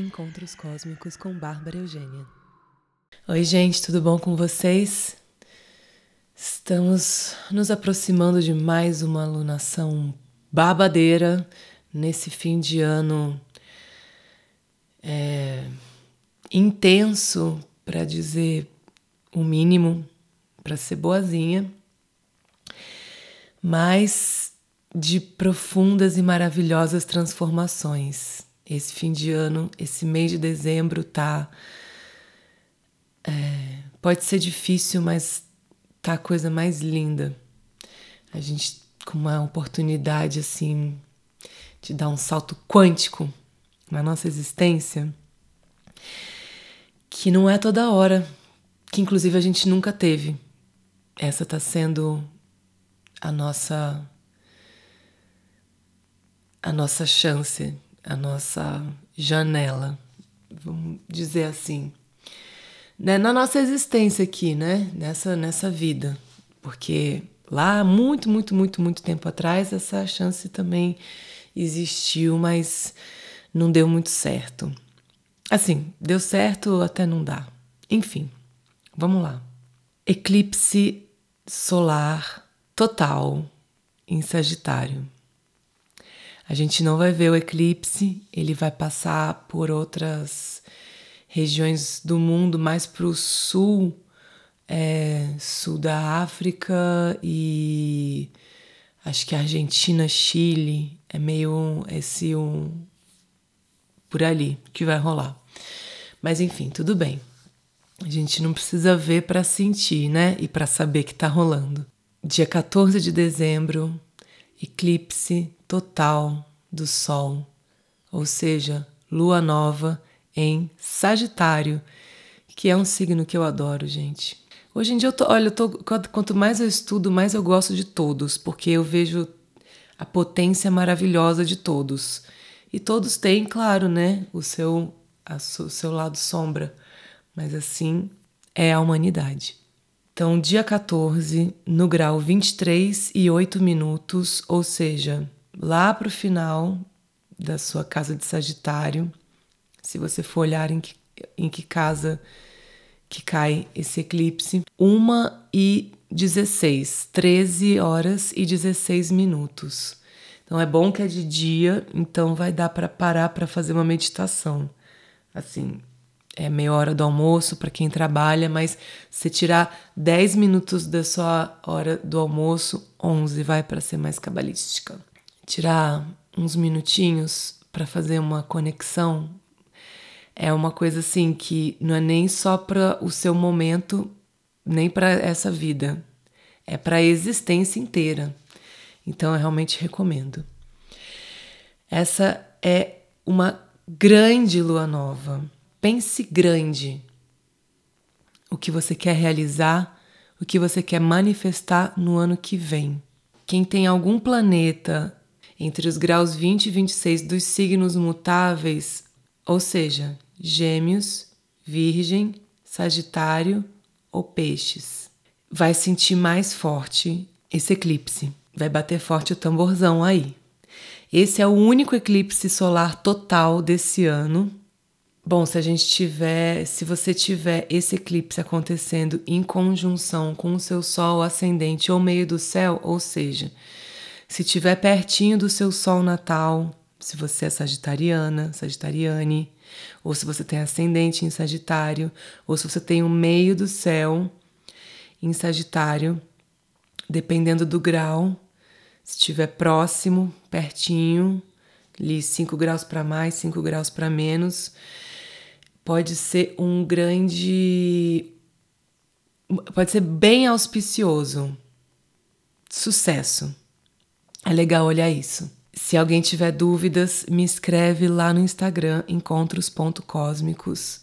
Encontros Cósmicos com Bárbara Eugênia. Oi, gente, tudo bom com vocês? Estamos nos aproximando de mais uma alunação babadeira nesse fim de ano é, intenso, para dizer o mínimo, para ser boazinha, mas de profundas e maravilhosas transformações esse fim de ano, esse mês de dezembro tá. É, pode ser difícil, mas tá a coisa mais linda. A gente com uma oportunidade assim de dar um salto quântico na nossa existência que não é toda hora, que inclusive a gente nunca teve. Essa tá sendo a nossa a nossa chance a nossa janela, vamos dizer assim, né? na nossa existência aqui, né? Nessa, nessa vida. Porque lá, muito, muito, muito, muito tempo atrás, essa chance também existiu, mas não deu muito certo. Assim, deu certo até não dá. Enfim, vamos lá. Eclipse solar total em Sagitário. A gente não vai ver o eclipse, ele vai passar por outras regiões do mundo, mais para o sul, é, sul da África e acho que Argentina, Chile, é meio esse um por ali que vai rolar. Mas enfim, tudo bem. A gente não precisa ver para sentir, né? E para saber que tá rolando. Dia 14 de dezembro, eclipse total do Sol, ou seja, lua nova em Sagitário, que é um signo que eu adoro, gente. Hoje em dia eu tô, olha, eu tô, quanto mais eu estudo, mais eu gosto de todos, porque eu vejo a potência maravilhosa de todos. E todos têm, claro, né, o seu, a, o seu lado sombra, mas assim é a humanidade. Então, dia 14, no grau 23 e 8 minutos, ou seja, lá para o final da sua casa de Sagitário, se você for olhar em que, em que casa que cai esse eclipse, 1 e 16, 13 horas e 16 minutos. Então é bom que é de dia, então vai dar para parar para fazer uma meditação. Assim, é meia hora do almoço para quem trabalha, mas se tirar 10 minutos da sua hora do almoço, 11 vai para ser mais cabalística. Tirar uns minutinhos para fazer uma conexão é uma coisa assim que não é nem só para o seu momento, nem para essa vida, é para a existência inteira. Então eu realmente recomendo. Essa é uma grande lua nova Pense grande o que você quer realizar, o que você quer manifestar no ano que vem. Quem tem algum planeta entre os graus 20 e 26 dos signos mutáveis, ou seja, Gêmeos, Virgem, Sagitário ou Peixes, vai sentir mais forte esse eclipse. Vai bater forte o tamborzão aí. Esse é o único eclipse solar total desse ano Bom, se a gente tiver, se você tiver esse eclipse acontecendo em conjunção com o seu sol ascendente ou meio do céu, ou seja, se tiver pertinho do seu sol natal, se você é sagitariana, sagitariane, ou se você tem ascendente em Sagitário, ou se você tem o meio do céu em Sagitário, dependendo do grau, se estiver próximo, pertinho, ali 5 graus para mais, 5 graus para menos, pode ser um grande. pode ser bem auspicioso. Sucesso. É legal olhar isso. Se alguém tiver dúvidas, me escreve lá no Instagram, encontros.cósmicos,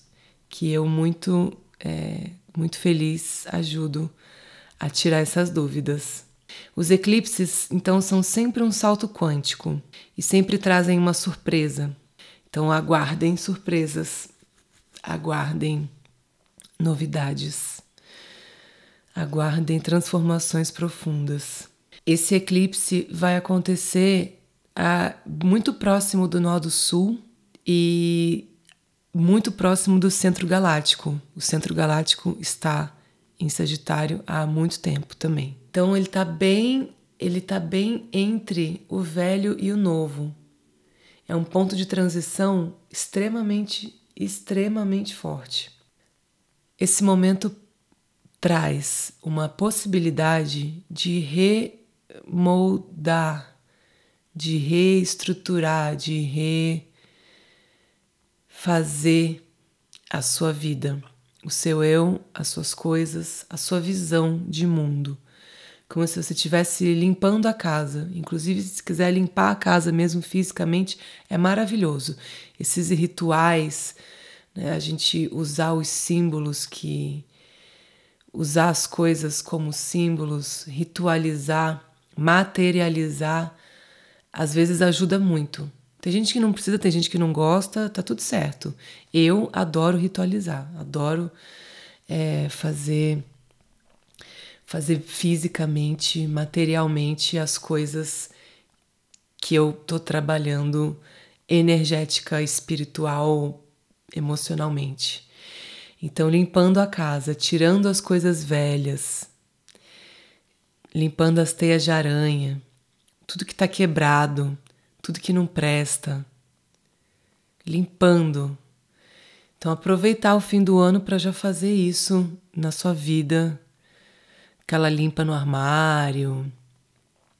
que eu muito, é, muito feliz ajudo a tirar essas dúvidas. Os eclipses, então, são sempre um salto quântico e sempre trazem uma surpresa. Então, aguardem surpresas aguardem novidades, aguardem transformações profundas. Esse eclipse vai acontecer a, muito próximo do nó do sul e muito próximo do centro galáctico. O centro galáctico está em Sagitário há muito tempo também. Então ele está bem, ele tá bem entre o velho e o novo. É um ponto de transição extremamente, extremamente forte. Esse momento traz uma possibilidade de remoldar, de reestruturar, de refazer a sua vida, o seu eu, as suas coisas, a sua visão de mundo. Como se você estivesse limpando a casa. Inclusive, se quiser limpar a casa mesmo fisicamente, é maravilhoso. Esses rituais, né, a gente usar os símbolos que usar as coisas como símbolos, ritualizar, materializar, às vezes ajuda muito. Tem gente que não precisa, tem gente que não gosta, tá tudo certo. Eu adoro ritualizar, adoro é, fazer fazer fisicamente, materialmente as coisas que eu tô trabalhando energética, espiritual, emocionalmente. Então, limpando a casa, tirando as coisas velhas, limpando as teias de aranha, tudo que está quebrado, tudo que não presta, limpando. Então, aproveitar o fim do ano para já fazer isso na sua vida, aquela limpa no armário.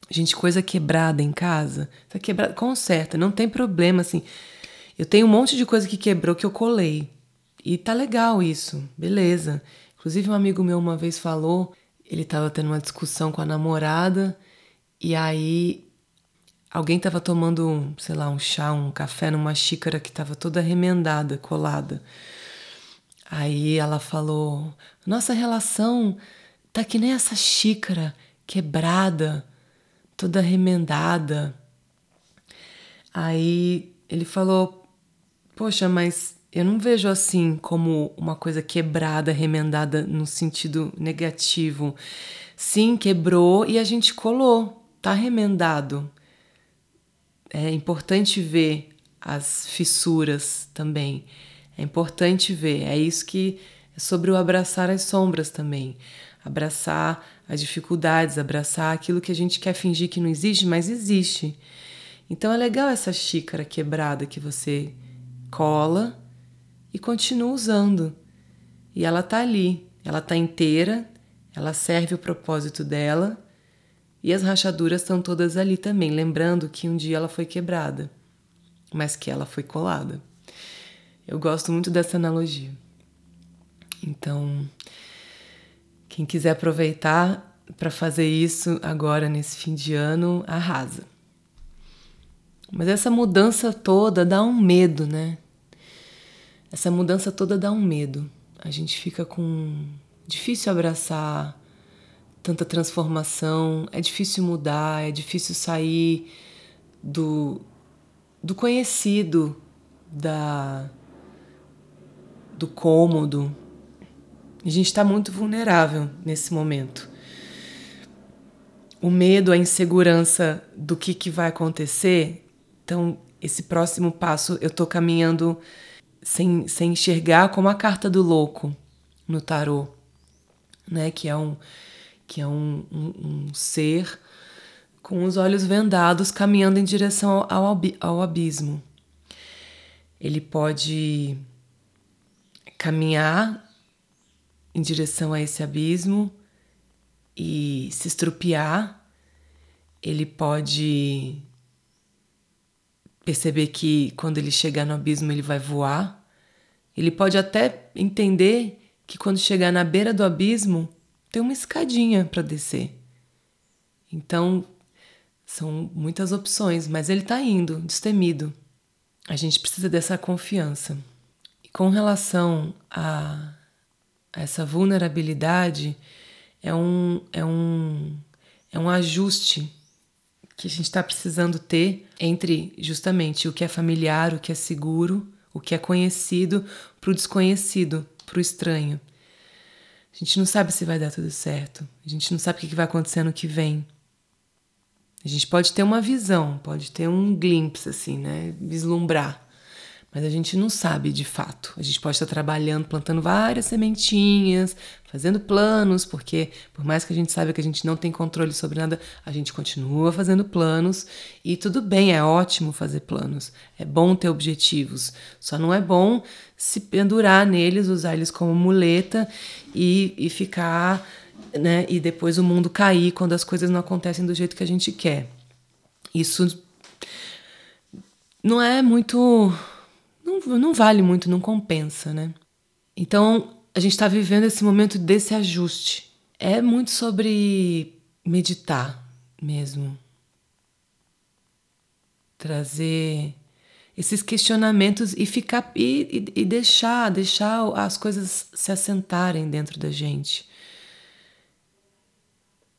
Gente, coisa quebrada em casa, tá quebrada, conserta, não tem problema assim. Eu tenho um monte de coisa que quebrou que eu colei. E tá legal isso, beleza. Inclusive, um amigo meu uma vez falou, ele tava tendo uma discussão com a namorada, e aí alguém tava tomando, sei lá, um chá, um café numa xícara que tava toda remendada, colada. Aí ela falou: Nossa relação tá que nem essa xícara quebrada, toda remendada. Aí ele falou: Poxa, mas eu não vejo assim como uma coisa quebrada, remendada no sentido negativo. Sim, quebrou e a gente colou, tá remendado. É importante ver as fissuras também. É importante ver. É isso que é sobre o abraçar as sombras também. Abraçar as dificuldades, abraçar aquilo que a gente quer fingir que não existe, mas existe. Então é legal essa xícara quebrada que você cola e continua usando. E ela tá ali, ela tá inteira, ela serve o propósito dela e as rachaduras estão todas ali também, lembrando que um dia ela foi quebrada, mas que ela foi colada. Eu gosto muito dessa analogia. Então, quem quiser aproveitar para fazer isso agora nesse fim de ano, arrasa. Mas essa mudança toda dá um medo, né? Essa mudança toda dá um medo. A gente fica com. Difícil abraçar tanta transformação, é difícil mudar, é difícil sair do, do conhecido, da, do cômodo. A gente está muito vulnerável nesse momento. O medo, a insegurança do que, que vai acontecer. Então, esse próximo passo, eu estou caminhando sem, sem enxergar como a carta do louco no tarô, né? Que é um, que é um, um, um ser com os olhos vendados caminhando em direção ao, ao abismo. Ele pode caminhar em direção a esse abismo e se estrupiar, ele pode perceber que quando ele chegar no abismo ele vai voar. Ele pode até entender que quando chegar na beira do abismo tem uma escadinha para descer. Então, são muitas opções, mas ele está indo, destemido. A gente precisa dessa confiança. E com relação a, essa vulnerabilidade, é um, é um, é um ajuste que a gente está precisando ter entre justamente o que é familiar, o que é seguro, o que é conhecido, para o desconhecido, para o estranho. A gente não sabe se vai dar tudo certo, a gente não sabe o que vai acontecer no que vem. A gente pode ter uma visão, pode ter um glimpse, assim, né? Vislumbrar. Mas a gente não sabe de fato. A gente pode estar trabalhando, plantando várias sementinhas, fazendo planos, porque por mais que a gente saiba que a gente não tem controle sobre nada, a gente continua fazendo planos e tudo bem, é ótimo fazer planos. É bom ter objetivos. Só não é bom se pendurar neles, usar eles como muleta e, e ficar, né? E depois o mundo cair quando as coisas não acontecem do jeito que a gente quer. Isso não é muito não, não vale muito, não compensa, né? Então, a gente está vivendo esse momento desse ajuste. É muito sobre meditar mesmo. Trazer esses questionamentos e ficar e, e, deixar deixar as coisas se assentarem dentro da gente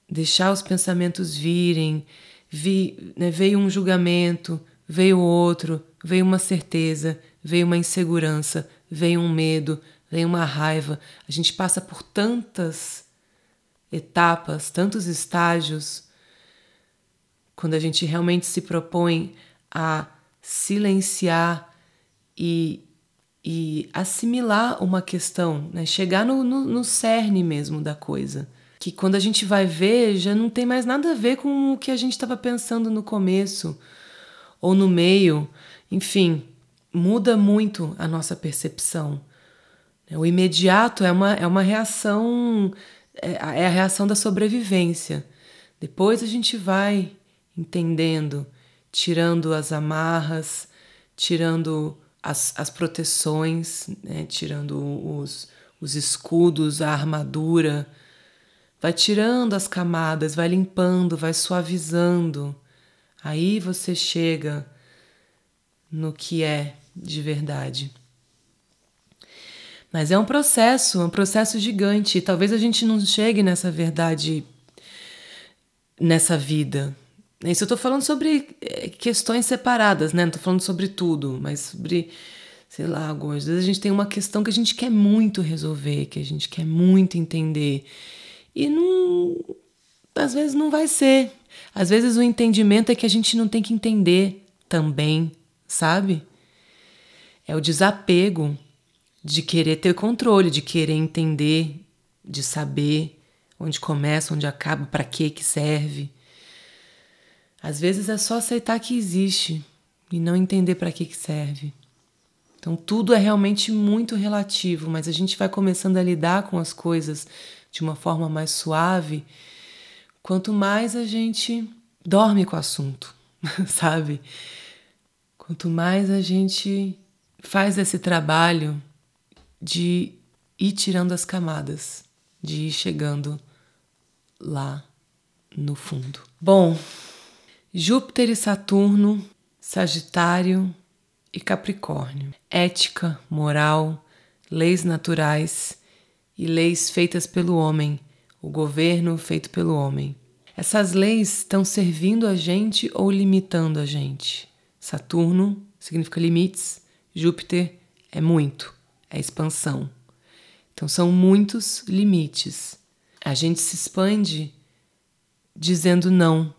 deixar os pensamentos virem vi, né, veio um julgamento veio outro veio uma certeza veio uma insegurança, veio um medo, veio uma raiva. A gente passa por tantas etapas, tantos estágios, quando a gente realmente se propõe a silenciar e, e assimilar uma questão, né? chegar no, no, no cerne mesmo da coisa. Que quando a gente vai ver, já não tem mais nada a ver com o que a gente estava pensando no começo ou no meio. Enfim, muda muito a nossa percepção. O imediato é uma, é uma reação, é, é a reação da sobrevivência. Depois a gente vai entendendo, tirando as amarras, tirando as, as proteções, né? tirando os, os escudos, a armadura, vai tirando as camadas, vai limpando, vai suavizando. Aí você chega no que é de verdade. Mas é um processo, um processo gigante. Talvez a gente não chegue nessa verdade nessa vida. Isso eu estou falando sobre eh, questões separadas, né? Não estou falando sobre tudo, mas sobre, sei lá, algumas vezes a gente tem uma questão que a gente quer muito resolver, que a gente quer muito entender. E não. Às vezes não vai ser. Às vezes o entendimento é que a gente não tem que entender também, sabe? É o desapego de querer ter controle, de querer entender, de saber onde começa, onde acaba, para que que serve. Às vezes é só aceitar que existe e não entender para que que serve. Então tudo é realmente muito relativo, mas a gente vai começando a lidar com as coisas de uma forma mais suave, quanto mais a gente dorme com o assunto, sabe? Quanto mais a gente faz esse trabalho de ir tirando as camadas, de ir chegando lá no fundo. Bom, Júpiter e Saturno, Sagitário e Capricórnio. Ética, moral, leis naturais e leis feitas pelo homem, o governo feito pelo homem. Essas leis estão servindo a gente ou limitando a gente? Saturno significa limites, Júpiter é muito, é expansão. Então são muitos limites. A gente se expande dizendo não.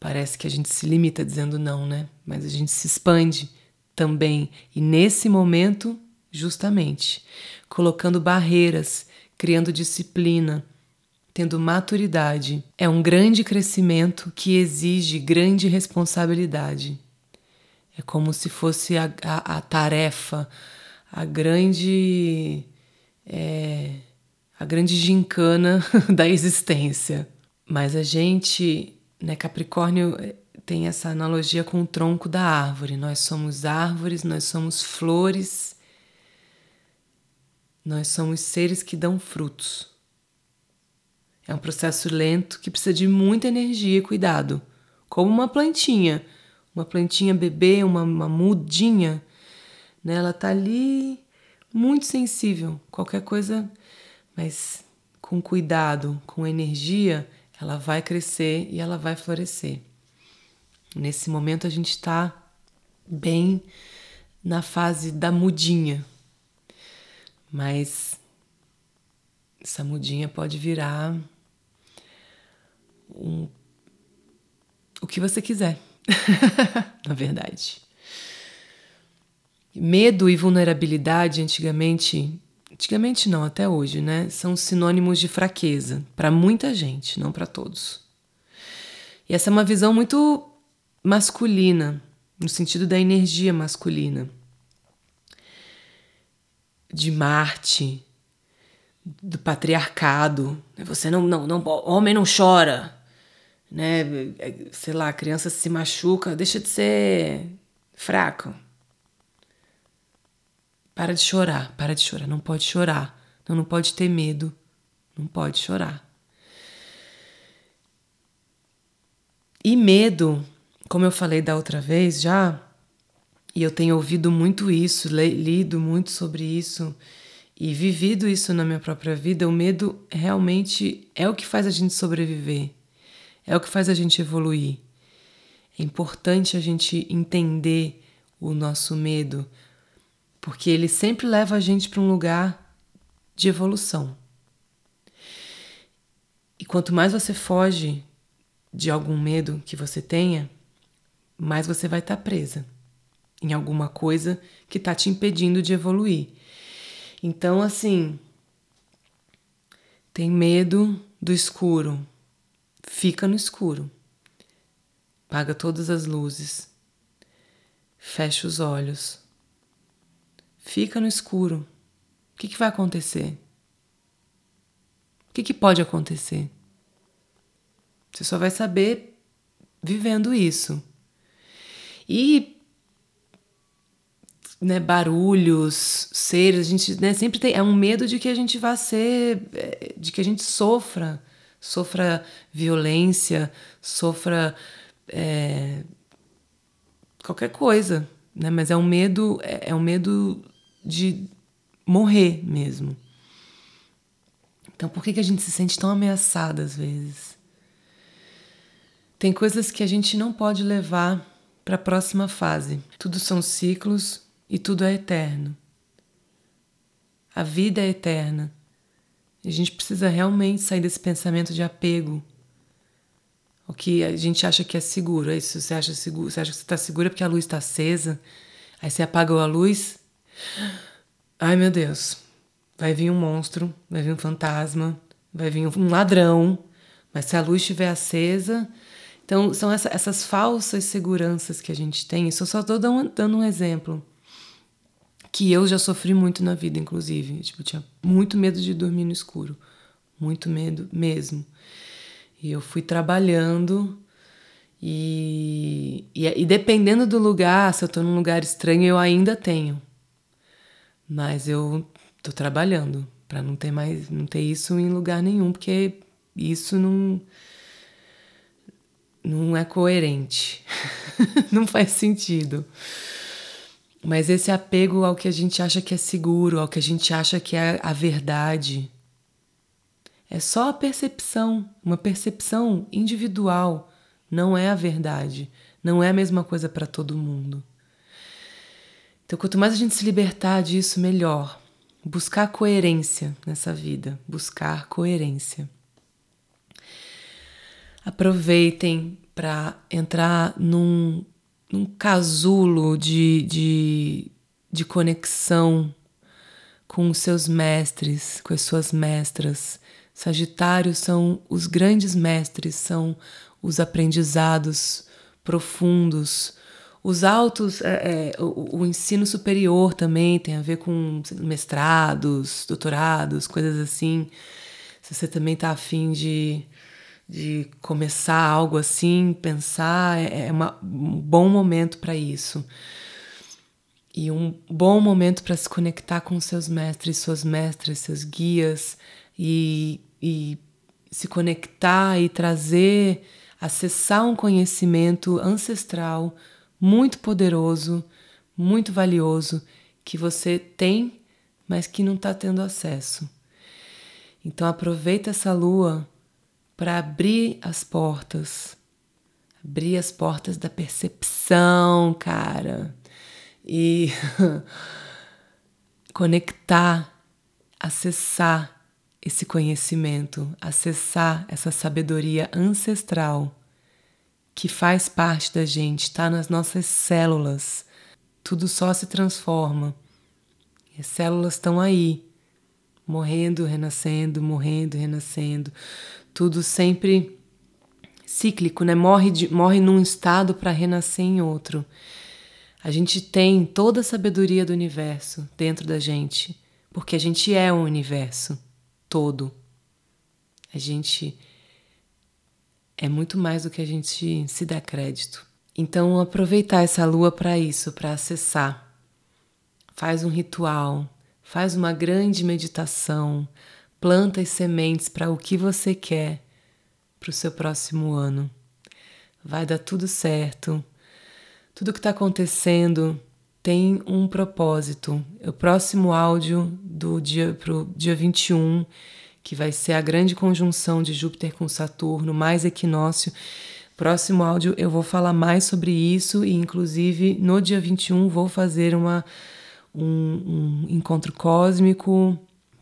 Parece que a gente se limita dizendo não, né? Mas a gente se expande também. E nesse momento, justamente, colocando barreiras, criando disciplina, tendo maturidade. É um grande crescimento que exige grande responsabilidade. É como se fosse a, a, a tarefa, a grande. É, a grande gincana da existência. Mas a gente, né, Capricórnio é, tem essa analogia com o tronco da árvore. Nós somos árvores, nós somos flores, nós somos seres que dão frutos. É um processo lento que precisa de muita energia e cuidado, como uma plantinha uma plantinha bebê, uma, uma mudinha, né? Ela tá ali muito sensível, qualquer coisa, mas com cuidado, com energia, ela vai crescer e ela vai florescer. Nesse momento a gente está bem na fase da mudinha, mas essa mudinha pode virar um, o que você quiser. na verdade. Medo e vulnerabilidade, antigamente, antigamente não, até hoje, né, são sinônimos de fraqueza para muita gente, não para todos. E essa é uma visão muito masculina, no sentido da energia masculina. De Marte, do patriarcado. Você não, não, não, homem não chora, né? Sei lá, a criança se machuca, deixa de ser fraco. Para de chorar, para de chorar, não pode chorar, não, não pode ter medo, não pode chorar. E medo, como eu falei da outra vez já, e eu tenho ouvido muito isso, lido muito sobre isso e vivido isso na minha própria vida, o medo realmente é o que faz a gente sobreviver, é o que faz a gente evoluir. É importante a gente entender o nosso medo, porque ele sempre leva a gente para um lugar de evolução. E quanto mais você foge de algum medo que você tenha, mais você vai estar tá presa em alguma coisa que está te impedindo de evoluir. Então, assim, tem medo do escuro, fica no escuro, paga todas as luzes, fecha os olhos, fica no escuro. O que, que vai acontecer? O que, que pode acontecer? Você só vai saber vivendo isso. E né, barulhos, seres, a gente né, sempre tem é um medo de que a gente vá ser, é, de que a gente sofra, sofra violência, sofra é, qualquer coisa, né? Mas é um medo, é, é um medo de morrer mesmo. Então, por que, que a gente se sente tão ameaçada às vezes? Tem coisas que a gente não pode levar para a próxima fase. Tudo são ciclos e tudo é eterno. A vida é eterna. A gente precisa realmente sair desse pensamento de apego. O que a gente acha que é seguro. É isso, você acha seguro, você acha que você está segura porque a luz está acesa. Aí você apagou a luz. Ai meu Deus. Vai vir um monstro, vai vir um fantasma, vai vir um ladrão. Mas se a luz estiver acesa, então, são essa, essas falsas seguranças que a gente tem. Isso eu só estou dando um exemplo. Que eu já sofri muito na vida, inclusive. Tipo, tinha muito medo de dormir no escuro. Muito medo mesmo. E eu fui trabalhando. E, e, e dependendo do lugar, se eu estou num lugar estranho, eu ainda tenho. Mas eu estou trabalhando para não ter mais, não ter isso em lugar nenhum, porque isso não não é coerente, não faz sentido. Mas esse apego ao que a gente acha que é seguro, ao que a gente acha que é a verdade, é só a percepção, uma percepção individual, não é a verdade, não é a mesma coisa para todo mundo. Então, quanto mais a gente se libertar disso, melhor. Buscar coerência nessa vida, buscar coerência. Aproveitem para entrar num, num casulo de, de, de conexão com os seus mestres, com as suas mestras. Sagitários são os grandes mestres, são os aprendizados profundos. Os altos, é, é, o, o, ensino superior também tem a ver com mestrados, doutorados, coisas assim. Se você também está afim de de começar algo assim, pensar, é, é uma, um bom momento para isso. E um bom momento para se conectar com seus mestres, suas mestras, seus guias e, e se conectar e trazer, acessar um conhecimento ancestral muito poderoso, muito valioso que você tem, mas que não está tendo acesso. Então aproveita essa lua para abrir as portas, abrir as portas da percepção, cara, e conectar, acessar esse conhecimento, acessar essa sabedoria ancestral que faz parte da gente, está nas nossas células. tudo só se transforma. As células estão aí, morrendo, renascendo, morrendo, renascendo. Tudo sempre cíclico, né? Morre, de, morre num estado para renascer em outro. A gente tem toda a sabedoria do universo dentro da gente, porque a gente é o universo todo. A gente é muito mais do que a gente se dá crédito. Então, aproveitar essa lua para isso, para acessar. Faz um ritual, faz uma grande meditação, planta as sementes para o que você quer para o seu próximo ano. Vai dar tudo certo. Tudo que está acontecendo tem um propósito. O próximo áudio do dia para o dia 21, que vai ser a grande conjunção de Júpiter com Saturno, mais equinócio Próximo áudio eu vou falar mais sobre isso e, inclusive, no dia 21 vou fazer uma, um, um encontro cósmico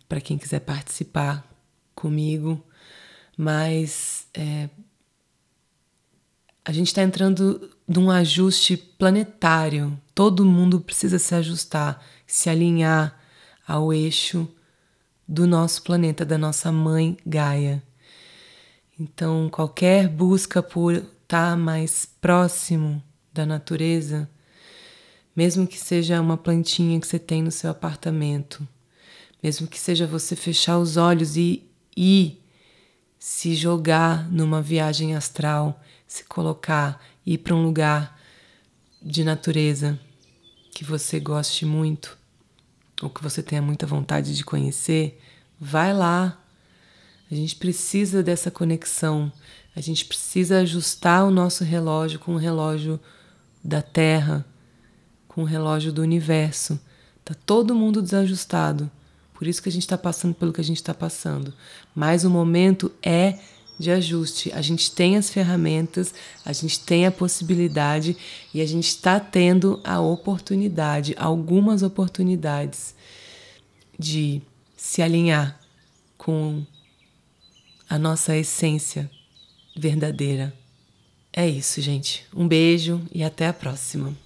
para quem quiser participar comigo. Mas é, a gente está entrando num ajuste planetário. Todo mundo precisa se ajustar, se alinhar ao eixo do nosso planeta, da nossa mãe Gaia. Então, qualquer busca por estar tá mais próximo da natureza, mesmo que seja uma plantinha que você tem no seu apartamento, mesmo que seja você fechar os olhos e ir se jogar numa viagem astral, se colocar, ir para um lugar de natureza que você goste muito ou que você tenha muita vontade de conhecer, vai lá, a gente precisa dessa conexão. A gente precisa ajustar o nosso relógio com o relógio da Terra, com o relógio do universo. Tá todo mundo desajustado. Por isso que a gente está passando pelo que a gente está passando. Mas o momento é de ajuste. A gente tem as ferramentas, a gente tem a possibilidade e a gente está tendo a oportunidade, algumas oportunidades de se alinhar com a nossa essência verdadeira. É isso, gente. Um beijo e até a próxima.